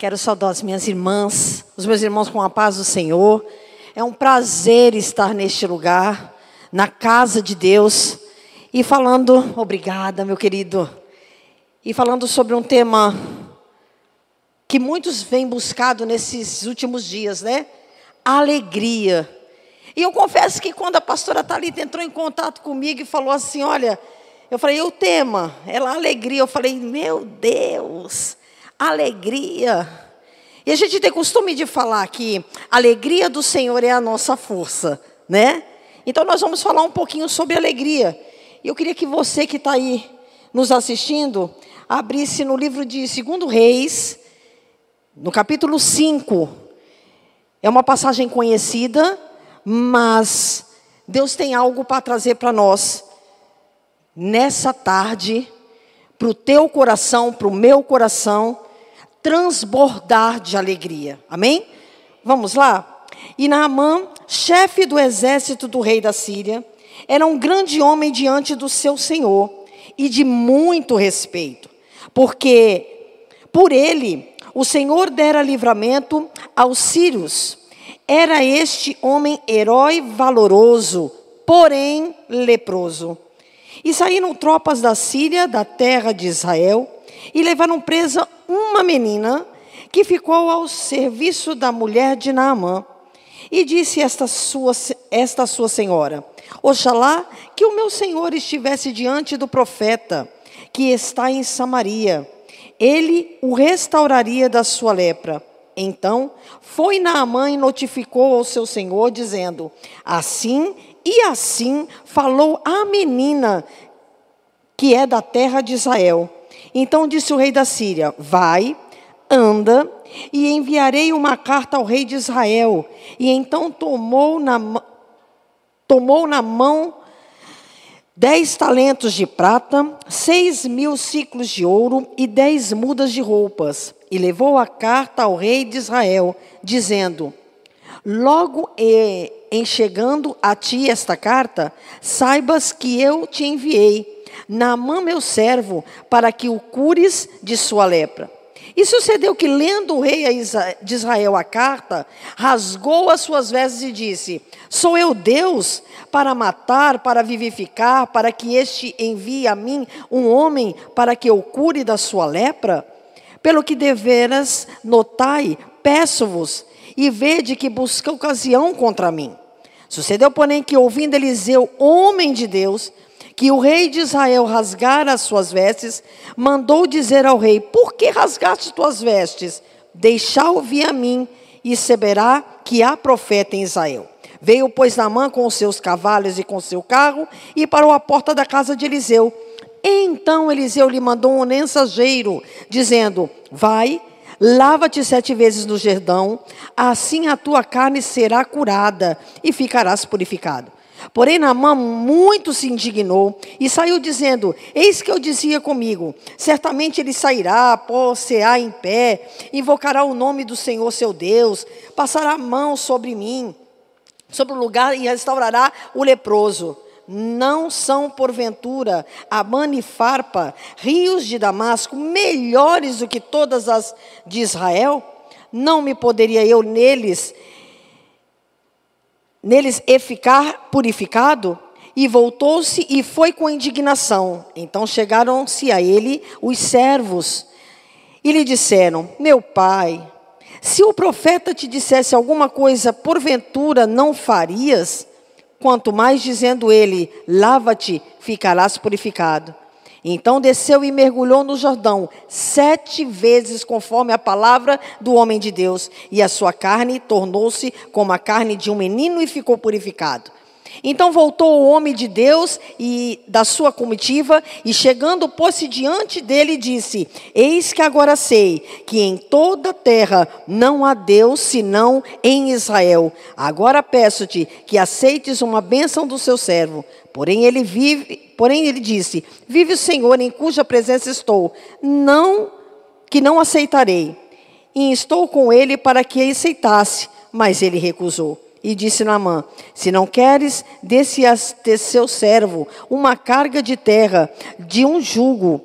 Quero saudar as minhas irmãs, os meus irmãos com a paz do Senhor. É um prazer estar neste lugar, na casa de Deus, e falando, obrigada, meu querido, e falando sobre um tema que muitos vêm buscado nesses últimos dias, né? Alegria. E eu confesso que quando a pastora Thalita entrou em contato comigo e falou assim: Olha, eu falei, o tema, ela alegria. Eu falei, meu Deus, alegria. E a gente tem costume de falar que a alegria do Senhor é a nossa força, né? Então nós vamos falar um pouquinho sobre alegria. E eu queria que você que está aí nos assistindo, abrisse no livro de 2 Reis, no capítulo 5. É uma passagem conhecida, mas Deus tem algo para trazer para nós nessa tarde, para o teu coração, para o meu coração transbordar de alegria. Amém? Vamos lá? E Naamã, chefe do exército do rei da Síria, era um grande homem diante do seu senhor e de muito respeito, porque por ele o Senhor dera livramento aos sírios. Era este homem herói valoroso, porém leproso. E saíram tropas da Síria, da terra de Israel, e levaram presa uma menina que ficou ao serviço da mulher de Naamã. E disse esta sua, esta sua senhora: Oxalá que o meu senhor estivesse diante do profeta que está em Samaria. Ele o restauraria da sua lepra. Então foi Naamã e notificou ao seu senhor, dizendo: Assim e assim falou a menina que é da terra de Israel. Então disse o rei da Síria: Vai, anda, e enviarei uma carta ao rei de Israel. E então tomou na, tomou na mão dez talentos de prata, seis mil ciclos de ouro e dez mudas de roupas. E levou a carta ao rei de Israel, dizendo: Logo em chegando a ti esta carta, saibas que eu te enviei Naamã, meu servo, para que o cures de sua lepra. E sucedeu que, lendo o rei de Israel a carta, rasgou as suas vestes e disse: Sou eu Deus para matar, para vivificar, para que este envie a mim um homem para que eu cure da sua lepra? Pelo que deveras notai, peço-vos, e vede que busca ocasião contra mim. Sucedeu, porém, que ouvindo Eliseu, homem de Deus, que o rei de Israel rasgara as suas vestes, mandou dizer ao rei: Por que rasgaste tuas vestes? Deixá ouvir a mim, e saberá que há profeta em Israel. Veio, pois, Naamã com os seus cavalos e com seu carro, e parou à porta da casa de Eliseu. Então Eliseu lhe mandou um mensageiro, dizendo: Vai, lava-te sete vezes no Jordão, assim a tua carne será curada e ficarás purificado. Porém, Naamã muito se indignou e saiu dizendo: Eis que eu dizia comigo: certamente ele sairá, possear em pé, invocará o nome do Senhor seu Deus, passará a mão sobre mim, sobre o lugar e restaurará o leproso. Não são, porventura, Amã e Farpa, rios de Damasco, melhores do que todas as de Israel? Não me poderia eu neles neles e ficar purificado? E voltou-se e foi com indignação. Então chegaram-se a ele os servos e lhe disseram: Meu pai, se o profeta te dissesse alguma coisa, porventura não farias? Quanto mais dizendo ele: Lava-te, ficarás purificado. Então desceu e mergulhou no Jordão sete vezes, conforme a palavra do homem de Deus, e a sua carne tornou-se como a carne de um menino e ficou purificado. Então voltou o homem de Deus e da sua comitiva, e chegando, pôs-se diante dele e disse: Eis que agora sei que em toda a terra não há Deus senão em Israel. Agora peço-te que aceites uma bênção do seu servo. Porém ele vive, porém ele disse: Vive o Senhor em cuja presença estou, não que não aceitarei. E estou com ele para que aceitasse, mas ele recusou. E disse Naamã: Se não queres, desse a seu servo uma carga de terra de um jugo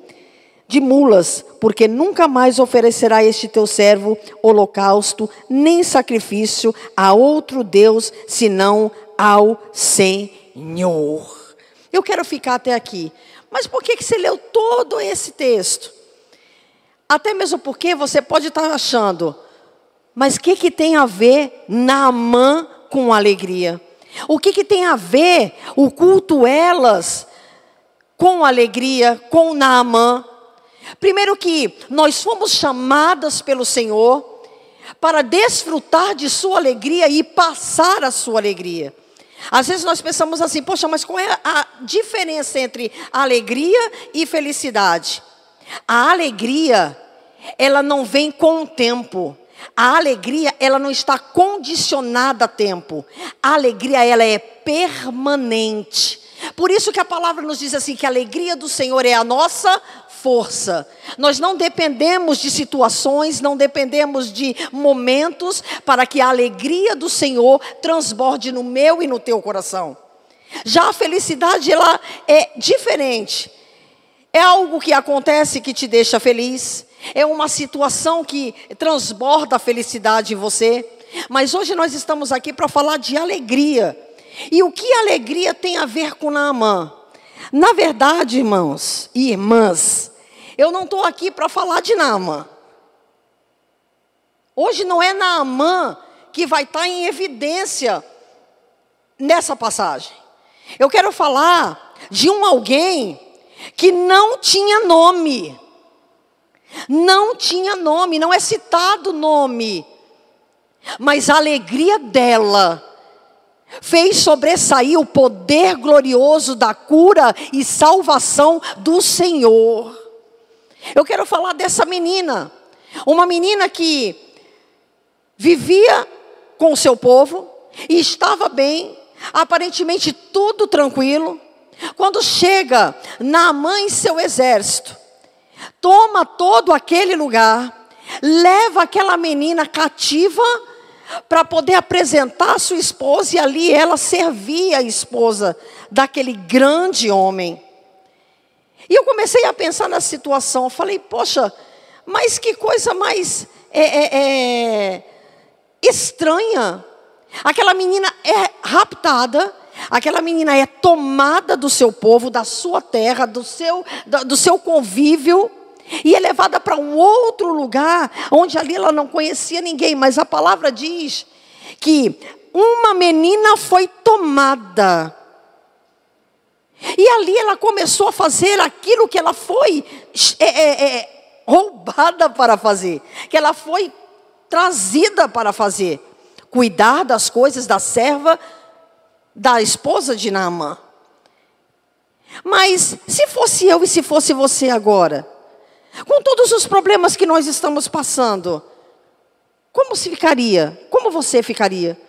de mulas, porque nunca mais oferecerá este teu servo holocausto, nem sacrifício a outro Deus, senão ao Senhor. Eu quero ficar até aqui. Mas por que, que você leu todo esse texto? Até mesmo porque você pode estar achando, mas o que, que tem a ver Naamã com alegria? O que, que tem a ver o culto elas com alegria, com Naamã? Primeiro que nós fomos chamadas pelo Senhor para desfrutar de sua alegria e passar a sua alegria. Às vezes nós pensamos assim, poxa, mas qual é a diferença entre alegria e felicidade? A alegria, ela não vem com o tempo. A alegria, ela não está condicionada a tempo. A alegria, ela é permanente. Por isso que a palavra nos diz assim que a alegria do Senhor é a nossa força. Nós não dependemos de situações, não dependemos de momentos para que a alegria do Senhor transborde no meu e no teu coração. Já a felicidade ela é diferente. É algo que acontece que te deixa feliz, é uma situação que transborda a felicidade em você. Mas hoje nós estamos aqui para falar de alegria. E o que alegria tem a ver com Naamã? Na verdade, irmãos e irmãs, eu não estou aqui para falar de Naamã. Hoje não é Naamã que vai estar tá em evidência nessa passagem. Eu quero falar de um alguém que não tinha nome. Não tinha nome, não é citado nome. Mas a alegria dela fez sobressair o poder glorioso da cura e salvação do Senhor. Eu quero falar dessa menina, uma menina que vivia com o seu povo e estava bem, aparentemente tudo tranquilo. Quando chega Naamã e seu exército, toma todo aquele lugar, leva aquela menina cativa para poder apresentar a sua esposa e ali ela servia a esposa daquele grande homem. E eu comecei a pensar na situação. Eu falei, poxa, mas que coisa mais é, é, é, estranha. Aquela menina é raptada, aquela menina é tomada do seu povo, da sua terra, do seu, do, do seu convívio, e é levada para um outro lugar, onde ali ela não conhecia ninguém, mas a palavra diz que uma menina foi tomada. E ali ela começou a fazer aquilo que ela foi é, é, é, roubada para fazer, que ela foi trazida para fazer, cuidar das coisas da serva da esposa de Naamã. Mas se fosse eu e se fosse você agora, com todos os problemas que nós estamos passando, como se ficaria? Como você ficaria?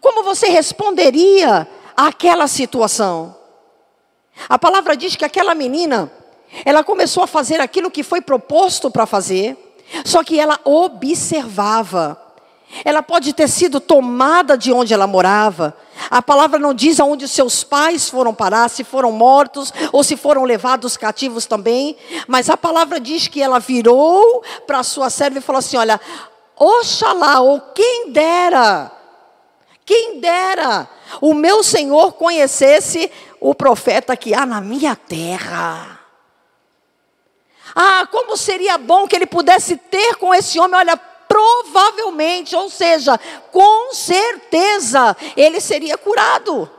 Como você responderia àquela situação. A palavra diz que aquela menina, ela começou a fazer aquilo que foi proposto para fazer, só que ela observava. Ela pode ter sido tomada de onde ela morava. A palavra não diz aonde seus pais foram parar, se foram mortos ou se foram levados cativos também. Mas a palavra diz que ela virou para a sua serva e falou assim: Olha, oxalá, ou quem dera, quem dera o meu Senhor conhecesse o profeta que há na minha terra. Ah, como seria bom que ele pudesse ter com esse homem, olha, provavelmente, ou seja, com certeza, ele seria curado.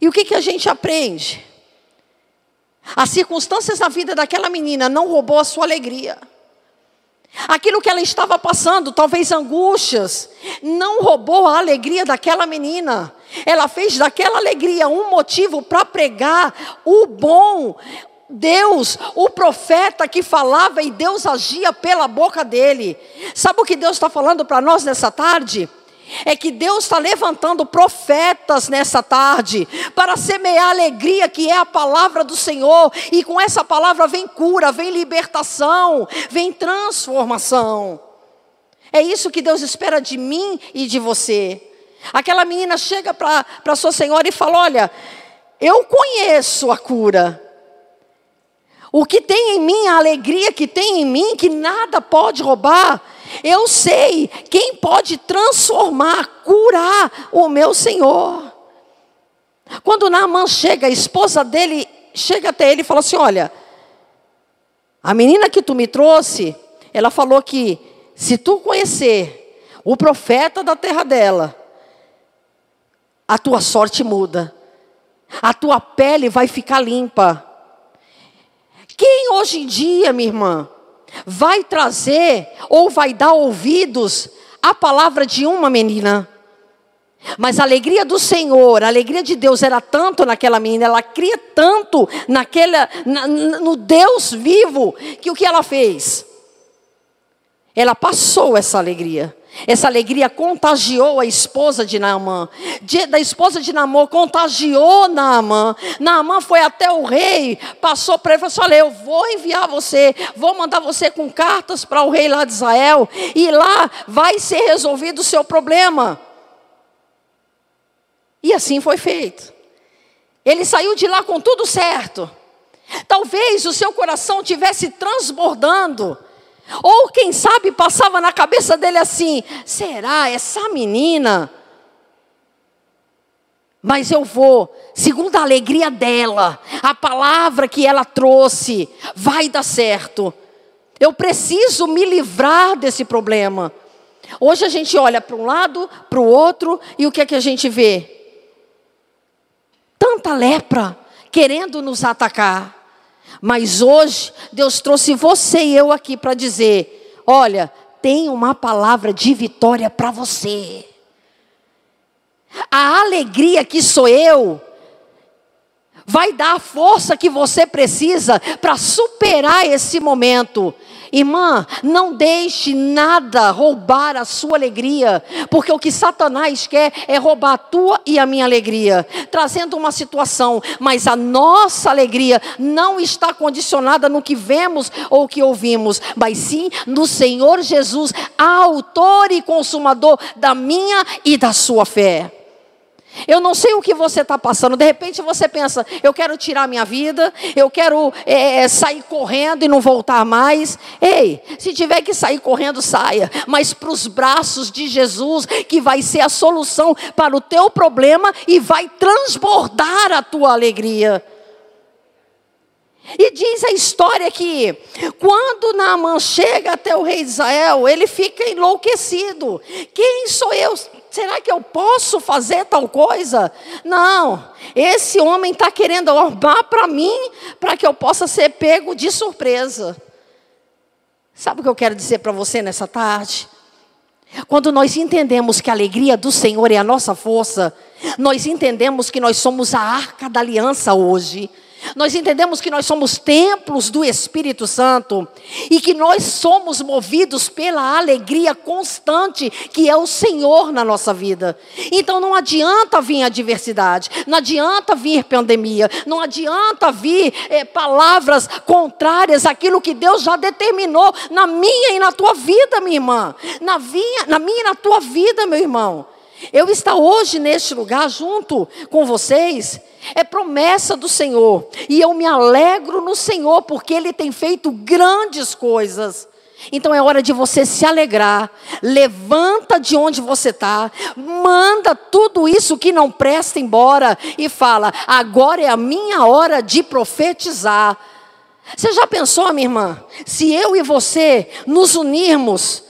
E o que, que a gente aprende? As circunstâncias da vida daquela menina não roubou a sua alegria. Aquilo que ela estava passando, talvez angústias, não roubou a alegria daquela menina. Ela fez daquela alegria um motivo para pregar o bom Deus, o profeta que falava e Deus agia pela boca dele. Sabe o que Deus está falando para nós nessa tarde? é que Deus está levantando profetas nessa tarde para semear a alegria que é a palavra do Senhor, e com essa palavra vem cura, vem libertação, vem transformação. É isso que Deus espera de mim e de você. Aquela menina chega para sua senhora e fala: Olha, eu conheço a cura, O que tem em mim, a alegria que tem em mim, que nada pode roubar. Eu sei quem pode transformar, curar o meu Senhor. Quando Naaman chega, a esposa dele chega até ele e fala assim: Olha, a menina que tu me trouxe, ela falou que se tu conhecer o profeta da terra dela, a tua sorte muda, a tua pele vai ficar limpa. Quem hoje em dia, minha irmã, vai trazer ou vai dar ouvidos à palavra de uma menina? Mas a alegria do Senhor, a alegria de Deus era tanto naquela menina, ela cria tanto naquela, na, no Deus vivo, que o que ela fez? Ela passou essa alegria. Essa alegria contagiou a esposa de Naamã. Da esposa de Naamã contagiou Naamã. Naamã foi até o rei, passou para ele e falou assim: Olha, eu vou enviar você, vou mandar você com cartas para o rei lá de Israel, e lá vai ser resolvido o seu problema. E assim foi feito. Ele saiu de lá com tudo certo. Talvez o seu coração tivesse transbordando ou quem sabe passava na cabeça dele assim: será essa menina? Mas eu vou, segundo a alegria dela, a palavra que ela trouxe, vai dar certo. Eu preciso me livrar desse problema. Hoje a gente olha para um lado, para o outro, e o que é que a gente vê? Tanta lepra querendo nos atacar. Mas hoje, Deus trouxe você e eu aqui para dizer: olha, tem uma palavra de vitória para você. A alegria que sou eu, vai dar a força que você precisa para superar esse momento. Irmã, não deixe nada roubar a sua alegria, porque o que Satanás quer é roubar a tua e a minha alegria, trazendo uma situação, mas a nossa alegria não está condicionada no que vemos ou que ouvimos, mas sim no Senhor Jesus, autor e consumador da minha e da sua fé. Eu não sei o que você está passando. De repente você pensa: eu quero tirar minha vida, eu quero é, sair correndo e não voltar mais. Ei, se tiver que sair correndo, saia. Mas para os braços de Jesus, que vai ser a solução para o teu problema e vai transbordar a tua alegria. E diz a história que quando Naaman chega até o rei de Israel, ele fica enlouquecido. Quem sou eu? Será que eu posso fazer tal coisa? Não, esse homem está querendo armar para mim, para que eu possa ser pego de surpresa. Sabe o que eu quero dizer para você nessa tarde? Quando nós entendemos que a alegria do Senhor é a nossa força, nós entendemos que nós somos a arca da aliança hoje. Nós entendemos que nós somos templos do Espírito Santo e que nós somos movidos pela alegria constante que é o Senhor na nossa vida. Então não adianta vir adversidade, não adianta vir pandemia, não adianta vir é, palavras contrárias àquilo que Deus já determinou na minha e na tua vida, minha irmã, na minha, na minha e na tua vida, meu irmão. Eu estar hoje neste lugar junto com vocês é promessa do Senhor. E eu me alegro no Senhor porque Ele tem feito grandes coisas. Então é hora de você se alegrar. Levanta de onde você está, manda tudo isso que não presta embora e fala: agora é a minha hora de profetizar. Você já pensou, minha irmã, se eu e você nos unirmos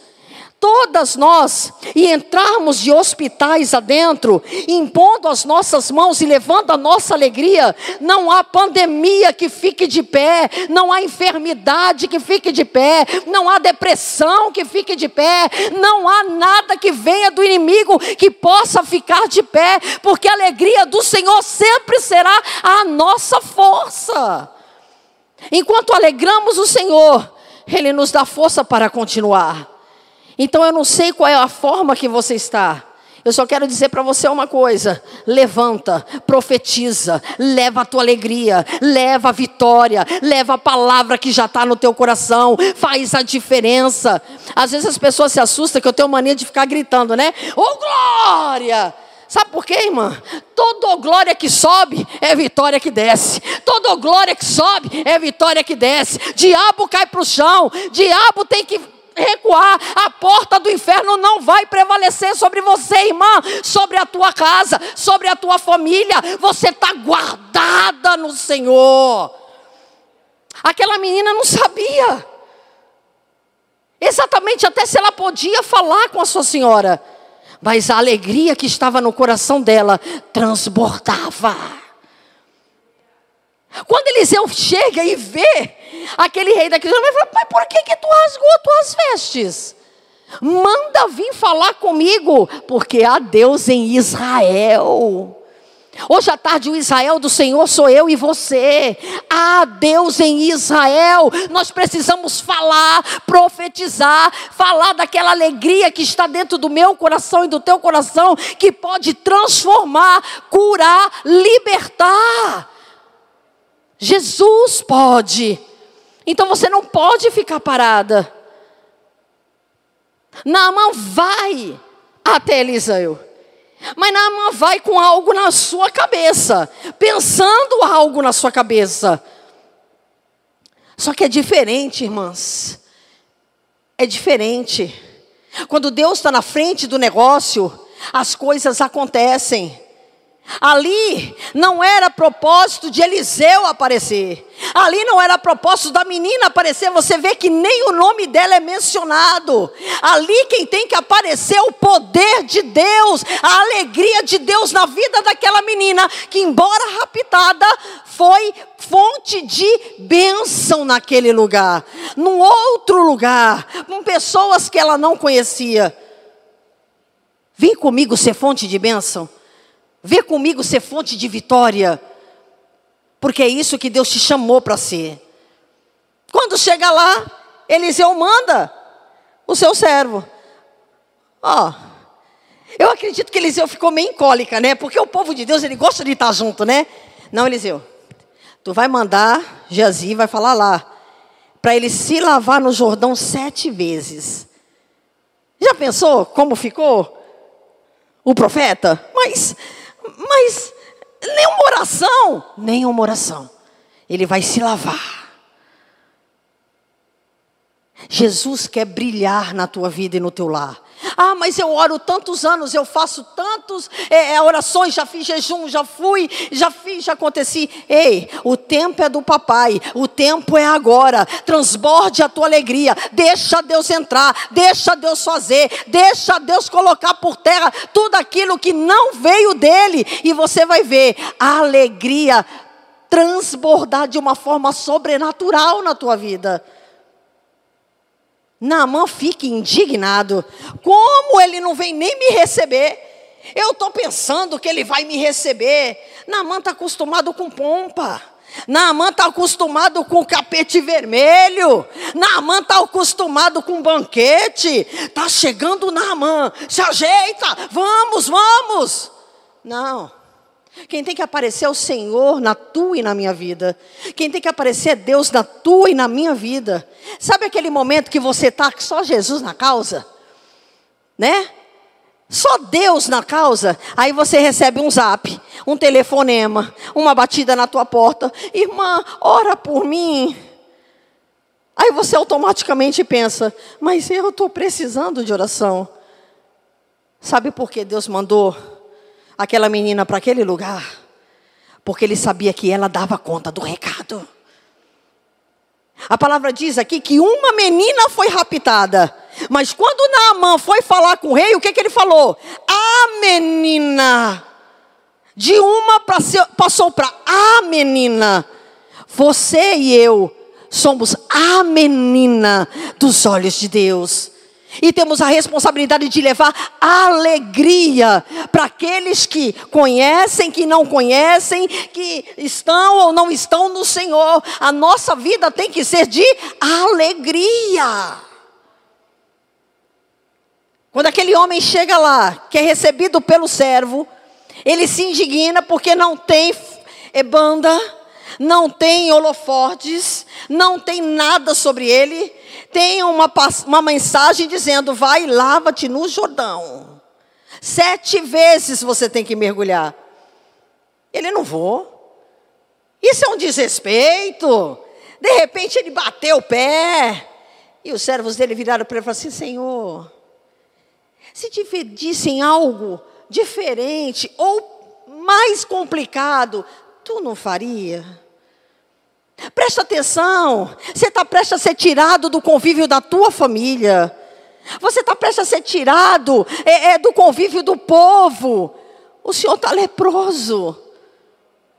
todas nós, e entrarmos de hospitais adentro, impondo as nossas mãos e levando a nossa alegria, não há pandemia que fique de pé, não há enfermidade que fique de pé, não há depressão que fique de pé, não há nada que venha do inimigo que possa ficar de pé, porque a alegria do Senhor sempre será a nossa força. Enquanto alegramos o Senhor, Ele nos dá força para continuar. Então eu não sei qual é a forma que você está. Eu só quero dizer para você uma coisa: levanta, profetiza, leva a tua alegria, leva a vitória, leva a palavra que já está no teu coração, faz a diferença. Às vezes as pessoas se assustam que eu tenho mania de ficar gritando, né? Oh glória! Sabe por quê, irmã? Toda glória que sobe é vitória que desce. Toda glória que sobe é vitória que desce. Diabo cai para o chão. Diabo tem que recuar, a porta do inferno não vai prevalecer sobre você, irmã, sobre a tua casa, sobre a tua família. Você está guardada no Senhor. Aquela menina não sabia exatamente até se ela podia falar com a sua senhora, mas a alegria que estava no coração dela transbordava. Quando Eliseu chega e vê aquele rei daquele ele fala, mas por que, que tu rasgou tuas vestes? Manda vir falar comigo, porque há Deus em Israel. Hoje à tarde, o Israel do Senhor sou eu e você. Há Deus em Israel. Nós precisamos falar, profetizar, falar daquela alegria que está dentro do meu coração e do teu coração, que pode transformar, curar, libertar. Jesus pode. Então você não pode ficar parada. Naamã vai até Eliseu. Mas Naamã vai com algo na sua cabeça, pensando algo na sua cabeça. Só que é diferente, irmãs. É diferente. Quando Deus está na frente do negócio, as coisas acontecem. Ali não era propósito de Eliseu aparecer. Ali não era propósito da menina aparecer. Você vê que nem o nome dela é mencionado. Ali quem tem que aparecer é o poder de Deus, a alegria de Deus na vida daquela menina, que embora raptada, foi fonte de bênção naquele lugar. Num outro lugar, com pessoas que ela não conhecia. Vem comigo ser fonte de bênção. Vê comigo ser fonte de vitória, porque é isso que Deus te chamou para ser. Quando chega lá, Eliseu manda o seu servo. Ó, oh, eu acredito que Eliseu ficou meio em cólica, né? Porque o povo de Deus, ele gosta de estar junto, né? Não, Eliseu, tu vai mandar Jazi, vai falar lá, para ele se lavar no Jordão sete vezes. Já pensou como ficou o profeta? Mas mas nenhuma oração, nenhuma oração. Ele vai se lavar. Jesus quer brilhar na tua vida e no teu lar. Ah, mas eu oro tantos anos, eu faço tantos é, é, orações, já fiz jejum, já fui, já fiz, já aconteci. Ei, o tempo é do papai, o tempo é agora. Transborde a tua alegria, deixa Deus entrar, deixa Deus fazer, deixa Deus colocar por terra tudo aquilo que não veio dele, e você vai ver a alegria transbordar de uma forma sobrenatural na tua vida. Naamã fica indignado. Como ele não vem nem me receber? Eu estou pensando que ele vai me receber. Naamã está acostumado com pompa. Naamã está acostumado com capete vermelho. Naamã está acostumado com banquete. Está chegando Naamã. Se ajeita. Vamos, vamos. Não. Quem tem que aparecer é o Senhor na tua e na minha vida. Quem tem que aparecer é Deus na tua e na minha vida. Sabe aquele momento que você está só Jesus na causa? Né? Só Deus na causa. Aí você recebe um zap, um telefonema, uma batida na tua porta. Irmã, ora por mim. Aí você automaticamente pensa, mas eu estou precisando de oração. Sabe por que Deus mandou aquela menina para aquele lugar, porque ele sabia que ela dava conta do recado. A palavra diz aqui que uma menina foi raptada. Mas quando Naamã foi falar com o rei, o que, que ele falou? A menina. De uma passou para a menina. Você e eu somos a menina dos olhos de Deus. E temos a responsabilidade de levar alegria para aqueles que conhecem, que não conhecem, que estão ou não estão no Senhor. A nossa vida tem que ser de alegria. Quando aquele homem chega lá, que é recebido pelo servo, ele se indigna porque não tem banda, não tem holofortes, não tem nada sobre ele tem uma, uma mensagem dizendo: vai, lava-te no Jordão. Sete vezes você tem que mergulhar. Ele não vou. Isso é um desrespeito. De repente ele bateu o pé. E os servos dele viraram para ele e falaram assim: Senhor, se te pedissem algo diferente ou mais complicado, tu não faria? Presta atenção, você está prestes a ser tirado do convívio da tua família. Você está prestes a ser tirado é, é, do convívio do povo. O Senhor está leproso.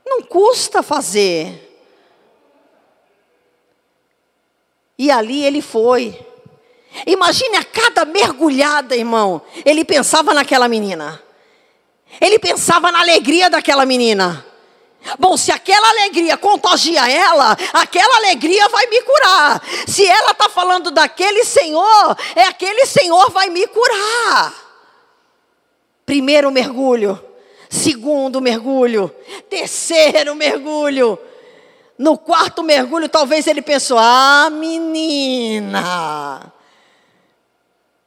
Não custa fazer. E ali ele foi. Imagine a cada mergulhada, irmão. Ele pensava naquela menina. Ele pensava na alegria daquela menina. Bom, se aquela alegria contagia ela, aquela alegria vai me curar. Se ela está falando daquele Senhor, é aquele Senhor vai me curar. Primeiro mergulho, segundo mergulho, terceiro mergulho. No quarto mergulho, talvez ele pensou: ah, menina.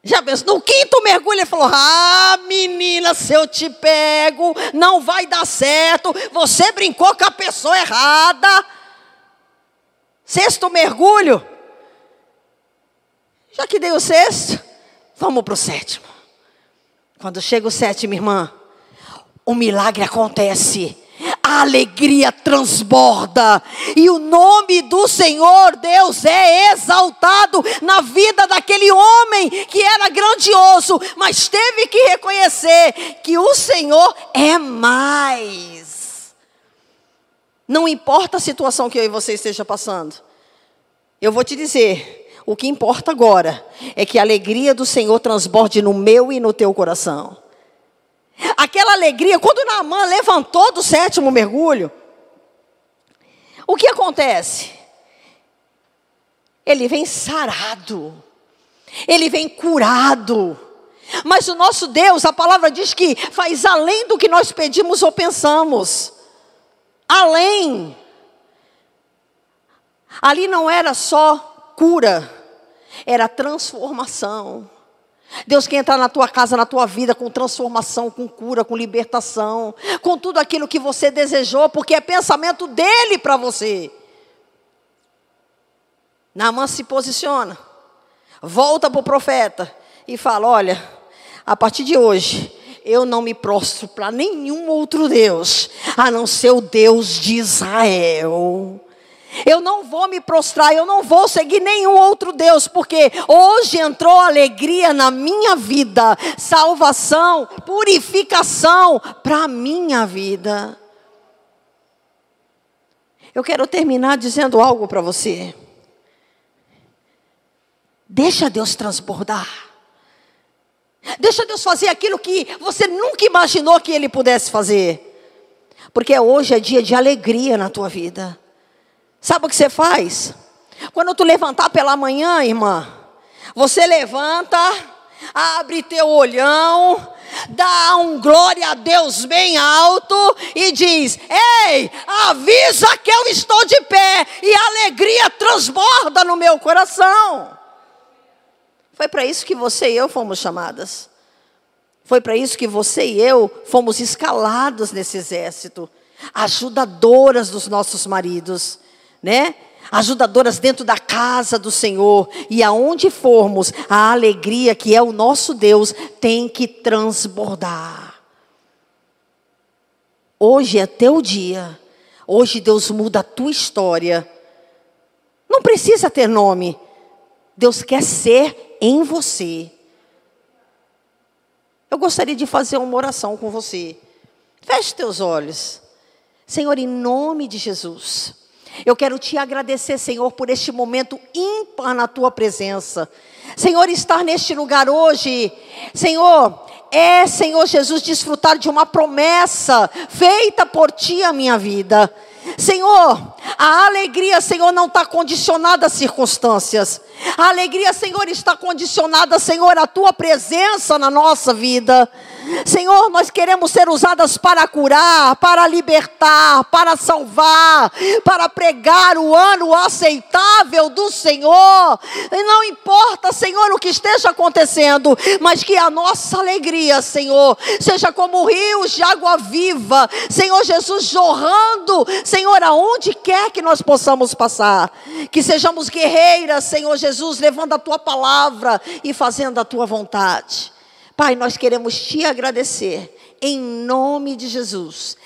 Já pensou? No quinto mergulho, ele falou: Ah, menina, se eu te pego, não vai dar certo. Você brincou com a pessoa errada. Sexto mergulho. Já que dei o sexto, vamos para o sétimo. Quando chega o sétimo, irmã, o milagre acontece a alegria transborda, e o nome do Senhor Deus é exaltado na vida daquele homem que era grandioso, mas teve que reconhecer que o Senhor é mais. Não importa a situação que eu e você esteja passando, eu vou te dizer, o que importa agora é que a alegria do Senhor transborde no meu e no teu coração. Aquela alegria, quando Naamã levantou do sétimo mergulho, o que acontece? Ele vem sarado, ele vem curado. Mas o nosso Deus, a palavra diz que faz além do que nós pedimos ou pensamos. Além. Ali não era só cura, era transformação. Deus quer entrar na tua casa, na tua vida, com transformação, com cura, com libertação, com tudo aquilo que você desejou, porque é pensamento dele para você. Naamã se posiciona, volta para o profeta e fala: Olha, a partir de hoje, eu não me prostro para nenhum outro Deus, a não ser o Deus de Israel. Eu não vou me prostrar, eu não vou seguir nenhum outro Deus, porque hoje entrou alegria na minha vida, salvação, purificação para a minha vida. Eu quero terminar dizendo algo para você. Deixa Deus transbordar. Deixa Deus fazer aquilo que você nunca imaginou que Ele pudesse fazer. Porque hoje é dia de alegria na tua vida. Sabe o que você faz? Quando tu levantar pela manhã, irmã, você levanta, abre teu olhão, dá um glória a Deus bem alto e diz: Ei, avisa que eu estou de pé e a alegria transborda no meu coração. Foi para isso que você e eu fomos chamadas. Foi para isso que você e eu fomos escalados nesse exército, ajudadoras dos nossos maridos né? Ajudadoras dentro da casa do Senhor. E aonde formos, a alegria que é o nosso Deus tem que transbordar. Hoje é teu dia. Hoje Deus muda a tua história. Não precisa ter nome. Deus quer ser em você. Eu gostaria de fazer uma oração com você. Feche teus olhos. Senhor, em nome de Jesus. Eu quero te agradecer, Senhor, por este momento ímpar na tua presença. Senhor, estar neste lugar hoje, Senhor, é, Senhor Jesus, desfrutar de uma promessa feita por ti a minha vida. Senhor, a alegria, Senhor, não está condicionada a circunstâncias. A alegria, Senhor, está condicionada, Senhor, à tua presença na nossa vida. Senhor, nós queremos ser usadas para curar, para libertar, para salvar, para pregar o ano aceitável do Senhor. E não importa, Senhor, o que esteja acontecendo, mas que a nossa alegria, Senhor, seja como rios de água viva, Senhor Jesus, jorrando, Senhor, aonde quer que nós possamos passar. Que sejamos guerreiras, Senhor Jesus, levando a tua palavra e fazendo a tua vontade. Pai, nós queremos te agradecer em nome de Jesus.